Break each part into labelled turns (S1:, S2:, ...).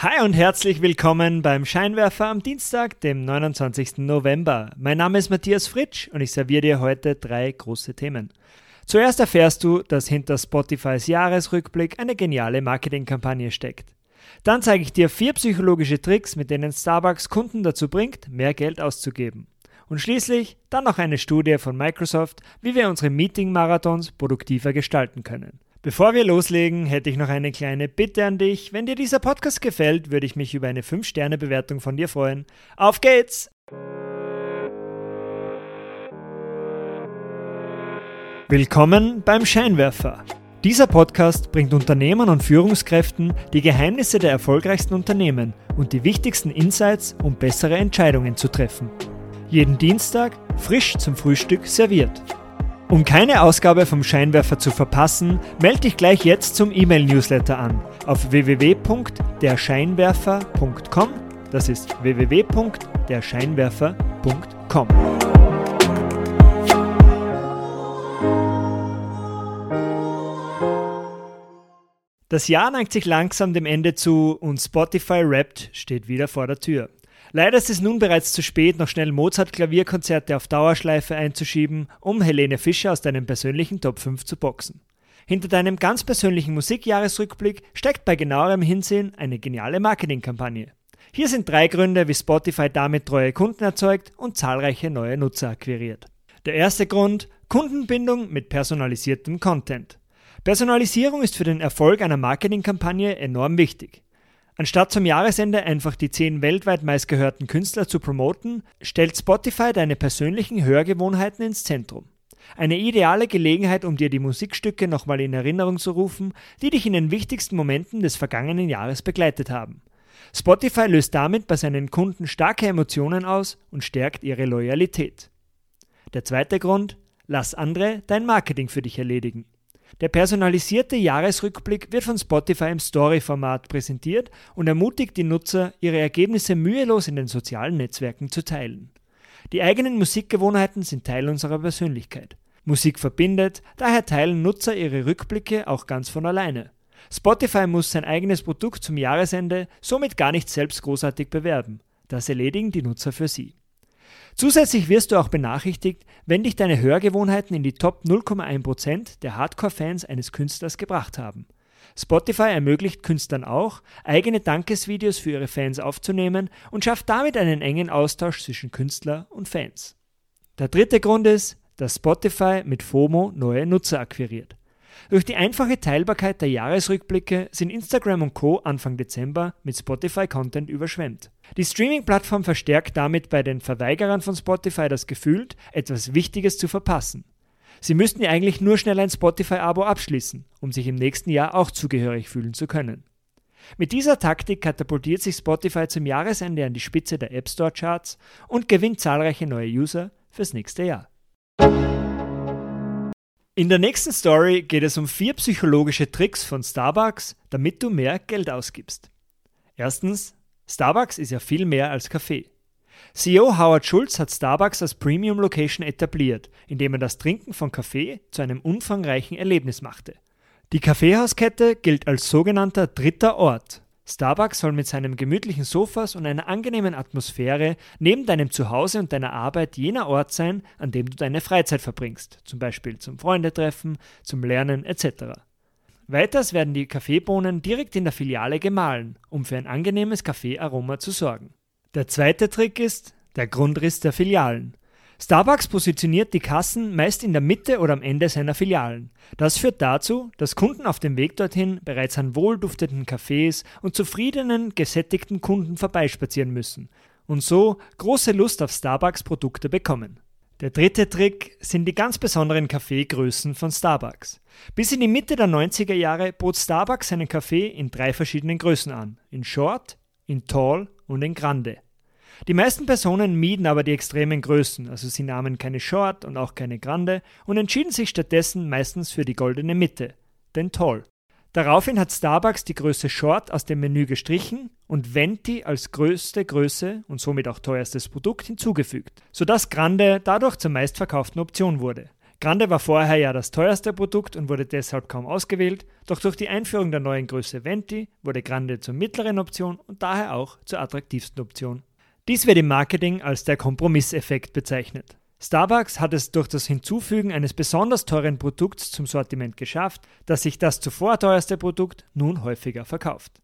S1: Hi und herzlich willkommen beim Scheinwerfer am Dienstag, dem 29. November. Mein Name ist Matthias Fritsch und ich serviere dir heute drei große Themen. Zuerst erfährst du, dass hinter Spotifys Jahresrückblick eine geniale Marketingkampagne steckt. Dann zeige ich dir vier psychologische Tricks, mit denen Starbucks Kunden dazu bringt, mehr Geld auszugeben. Und schließlich dann noch eine Studie von Microsoft, wie wir unsere Meeting-Marathons produktiver gestalten können. Bevor wir loslegen, hätte ich noch eine kleine Bitte an dich. Wenn dir dieser Podcast gefällt, würde ich mich über eine 5-Sterne-Bewertung von dir freuen. Auf geht's! Willkommen beim Scheinwerfer. Dieser Podcast bringt Unternehmern und Führungskräften die Geheimnisse der erfolgreichsten Unternehmen und die wichtigsten Insights, um bessere Entscheidungen zu treffen. Jeden Dienstag frisch zum Frühstück serviert. Um keine Ausgabe vom Scheinwerfer zu verpassen, melde dich gleich jetzt zum E-Mail-Newsletter an auf www.derscheinwerfer.com. Das ist www.derscheinwerfer.com. Das Jahr neigt sich langsam dem Ende zu und Spotify Wrapped steht wieder vor der Tür. Leider ist es nun bereits zu spät, noch schnell Mozart-Klavierkonzerte auf Dauerschleife einzuschieben, um Helene Fischer aus deinem persönlichen Top 5 zu boxen. Hinter deinem ganz persönlichen Musikjahresrückblick steckt bei genauerem Hinsehen eine geniale Marketingkampagne. Hier sind drei Gründe, wie Spotify damit treue Kunden erzeugt und zahlreiche neue Nutzer akquiriert. Der erste Grund, Kundenbindung mit personalisiertem Content. Personalisierung ist für den Erfolg einer Marketingkampagne enorm wichtig. Anstatt zum Jahresende einfach die zehn weltweit meistgehörten Künstler zu promoten, stellt Spotify deine persönlichen Hörgewohnheiten ins Zentrum. Eine ideale Gelegenheit, um dir die Musikstücke nochmal in Erinnerung zu rufen, die dich in den wichtigsten Momenten des vergangenen Jahres begleitet haben. Spotify löst damit bei seinen Kunden starke Emotionen aus und stärkt ihre Loyalität. Der zweite Grund, lass andere dein Marketing für dich erledigen. Der personalisierte Jahresrückblick wird von Spotify im Story-Format präsentiert und ermutigt die Nutzer, ihre Ergebnisse mühelos in den sozialen Netzwerken zu teilen. Die eigenen Musikgewohnheiten sind Teil unserer Persönlichkeit. Musik verbindet, daher teilen Nutzer ihre Rückblicke auch ganz von alleine. Spotify muss sein eigenes Produkt zum Jahresende somit gar nicht selbst großartig bewerben. Das erledigen die Nutzer für sie. Zusätzlich wirst du auch benachrichtigt, wenn dich deine Hörgewohnheiten in die Top 0,1% der Hardcore-Fans eines Künstlers gebracht haben. Spotify ermöglicht Künstlern auch, eigene Dankesvideos für ihre Fans aufzunehmen und schafft damit einen engen Austausch zwischen Künstler und Fans. Der dritte Grund ist, dass Spotify mit FOMO neue Nutzer akquiriert. Durch die einfache Teilbarkeit der Jahresrückblicke sind Instagram und Co. Anfang Dezember mit Spotify-Content überschwemmt. Die Streaming-Plattform verstärkt damit bei den Verweigerern von Spotify das Gefühl, etwas Wichtiges zu verpassen. Sie müssten ja eigentlich nur schnell ein Spotify-Abo abschließen, um sich im nächsten Jahr auch zugehörig fühlen zu können. Mit dieser Taktik katapultiert sich Spotify zum Jahresende an die Spitze der App Store Charts und gewinnt zahlreiche neue User fürs nächste Jahr. In der nächsten Story geht es um vier psychologische Tricks von Starbucks, damit du mehr Geld ausgibst. Erstens, Starbucks ist ja viel mehr als Kaffee. CEO Howard Schulz hat Starbucks als Premium Location etabliert, indem er das Trinken von Kaffee zu einem umfangreichen Erlebnis machte. Die Kaffeehauskette gilt als sogenannter dritter Ort. Starbucks soll mit seinen gemütlichen Sofas und einer angenehmen Atmosphäre neben deinem Zuhause und deiner Arbeit jener Ort sein, an dem du deine Freizeit verbringst, zum Beispiel zum Freundetreffen, zum Lernen etc. Weiters werden die Kaffeebohnen direkt in der Filiale gemahlen, um für ein angenehmes Kaffeearoma zu sorgen. Der zweite Trick ist der Grundriss der Filialen. Starbucks positioniert die Kassen meist in der Mitte oder am Ende seiner Filialen. Das führt dazu, dass Kunden auf dem Weg dorthin bereits an wohlduftenden Cafés und zufriedenen, gesättigten Kunden vorbeispazieren müssen und so große Lust auf Starbucks Produkte bekommen. Der dritte Trick sind die ganz besonderen Kaffeegrößen von Starbucks. Bis in die Mitte der 90er Jahre bot Starbucks seinen Kaffee in drei verschiedenen Größen an: in Short, in Tall und in Grande. Die meisten Personen mieden aber die extremen Größen, also sie nahmen keine Short und auch keine Grande und entschieden sich stattdessen meistens für die goldene Mitte, den Tall. Daraufhin hat Starbucks die Größe Short aus dem Menü gestrichen und Venti als größte Größe und somit auch teuerstes Produkt hinzugefügt, sodass Grande dadurch zur meistverkauften Option wurde. Grande war vorher ja das teuerste Produkt und wurde deshalb kaum ausgewählt, doch durch die Einführung der neuen Größe Venti wurde Grande zur mittleren Option und daher auch zur attraktivsten Option. Dies wird im Marketing als der Kompromisseffekt bezeichnet. Starbucks hat es durch das Hinzufügen eines besonders teuren Produkts zum Sortiment geschafft, dass sich das zuvor teuerste Produkt nun häufiger verkauft.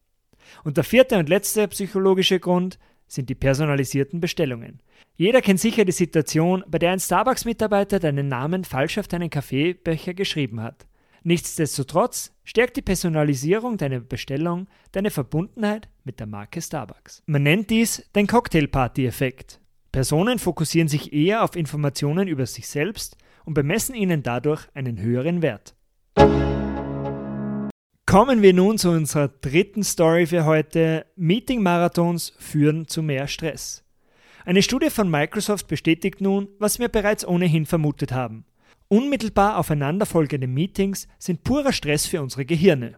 S1: Und der vierte und letzte psychologische Grund sind die personalisierten Bestellungen. Jeder kennt sicher die Situation, bei der ein Starbucks-Mitarbeiter deinen Namen falsch auf deinen Kaffeebecher geschrieben hat. Nichtsdestotrotz stärkt die Personalisierung deiner Bestellung deine Verbundenheit mit der Marke Starbucks. Man nennt dies den Cocktail-Party-Effekt. Personen fokussieren sich eher auf Informationen über sich selbst und bemessen ihnen dadurch einen höheren Wert. Kommen wir nun zu unserer dritten Story für heute. Meeting-Marathons führen zu mehr Stress. Eine Studie von Microsoft bestätigt nun, was wir bereits ohnehin vermutet haben. Unmittelbar aufeinanderfolgende Meetings sind purer Stress für unsere Gehirne.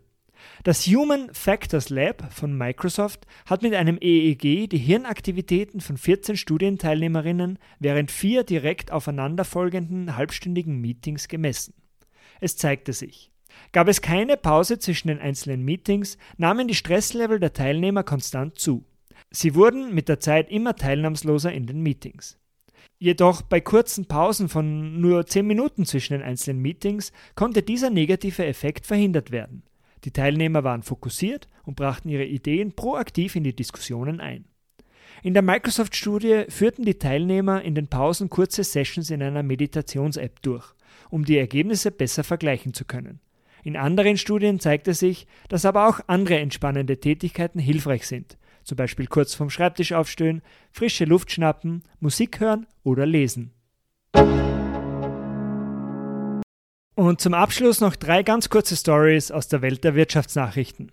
S1: Das Human Factors Lab von Microsoft hat mit einem EEG die Hirnaktivitäten von 14 Studienteilnehmerinnen während vier direkt aufeinanderfolgenden halbstündigen Meetings gemessen. Es zeigte sich, Gab es keine Pause zwischen den einzelnen Meetings, nahmen die Stresslevel der Teilnehmer konstant zu. Sie wurden mit der Zeit immer teilnahmsloser in den Meetings. Jedoch bei kurzen Pausen von nur 10 Minuten zwischen den einzelnen Meetings konnte dieser negative Effekt verhindert werden. Die Teilnehmer waren fokussiert und brachten ihre Ideen proaktiv in die Diskussionen ein. In der Microsoft-Studie führten die Teilnehmer in den Pausen kurze Sessions in einer Meditations-App durch, um die Ergebnisse besser vergleichen zu können. In anderen Studien zeigte sich, dass aber auch andere entspannende Tätigkeiten hilfreich sind, zum Beispiel kurz vom Schreibtisch aufstehen, frische Luft schnappen, Musik hören oder lesen. Und zum Abschluss noch drei ganz kurze Stories aus der Welt der Wirtschaftsnachrichten.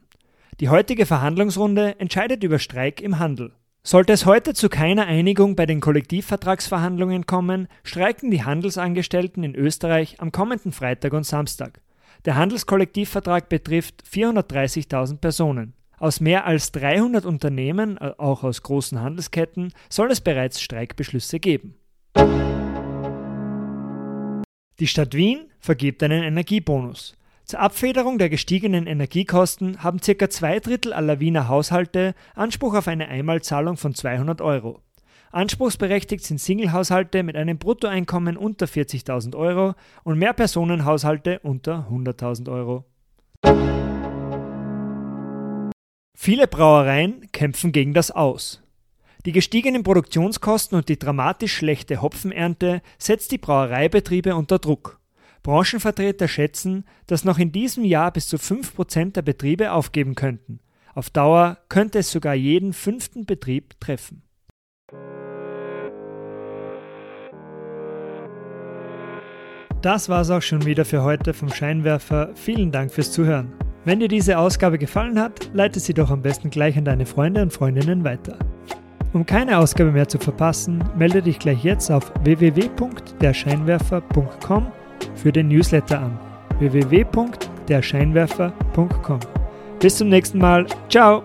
S1: Die heutige Verhandlungsrunde entscheidet über Streik im Handel. Sollte es heute zu keiner Einigung bei den Kollektivvertragsverhandlungen kommen, streiken die Handelsangestellten in Österreich am kommenden Freitag und Samstag. Der Handelskollektivvertrag betrifft 430.000 Personen. Aus mehr als 300 Unternehmen, äh, auch aus großen Handelsketten, soll es bereits Streikbeschlüsse geben. Die Stadt Wien vergibt einen Energiebonus. Zur Abfederung der gestiegenen Energiekosten haben ca. zwei Drittel aller Wiener Haushalte Anspruch auf eine Einmalzahlung von 200 Euro. Anspruchsberechtigt sind Singlehaushalte mit einem Bruttoeinkommen unter 40.000 Euro und Mehrpersonenhaushalte unter 100.000 Euro. Viele Brauereien kämpfen gegen das Aus. Die gestiegenen Produktionskosten und die dramatisch schlechte Hopfenernte setzt die Brauereibetriebe unter Druck. Branchenvertreter schätzen, dass noch in diesem Jahr bis zu 5% der Betriebe aufgeben könnten. Auf Dauer könnte es sogar jeden fünften Betrieb treffen. Das war's auch schon wieder für heute vom Scheinwerfer. Vielen Dank fürs Zuhören. Wenn dir diese Ausgabe gefallen hat, leite sie doch am besten gleich an deine Freunde und Freundinnen weiter. Um keine Ausgabe mehr zu verpassen, melde dich gleich jetzt auf www.derscheinwerfer.com für den Newsletter an. www.derscheinwerfer.com. Bis zum nächsten Mal. Ciao!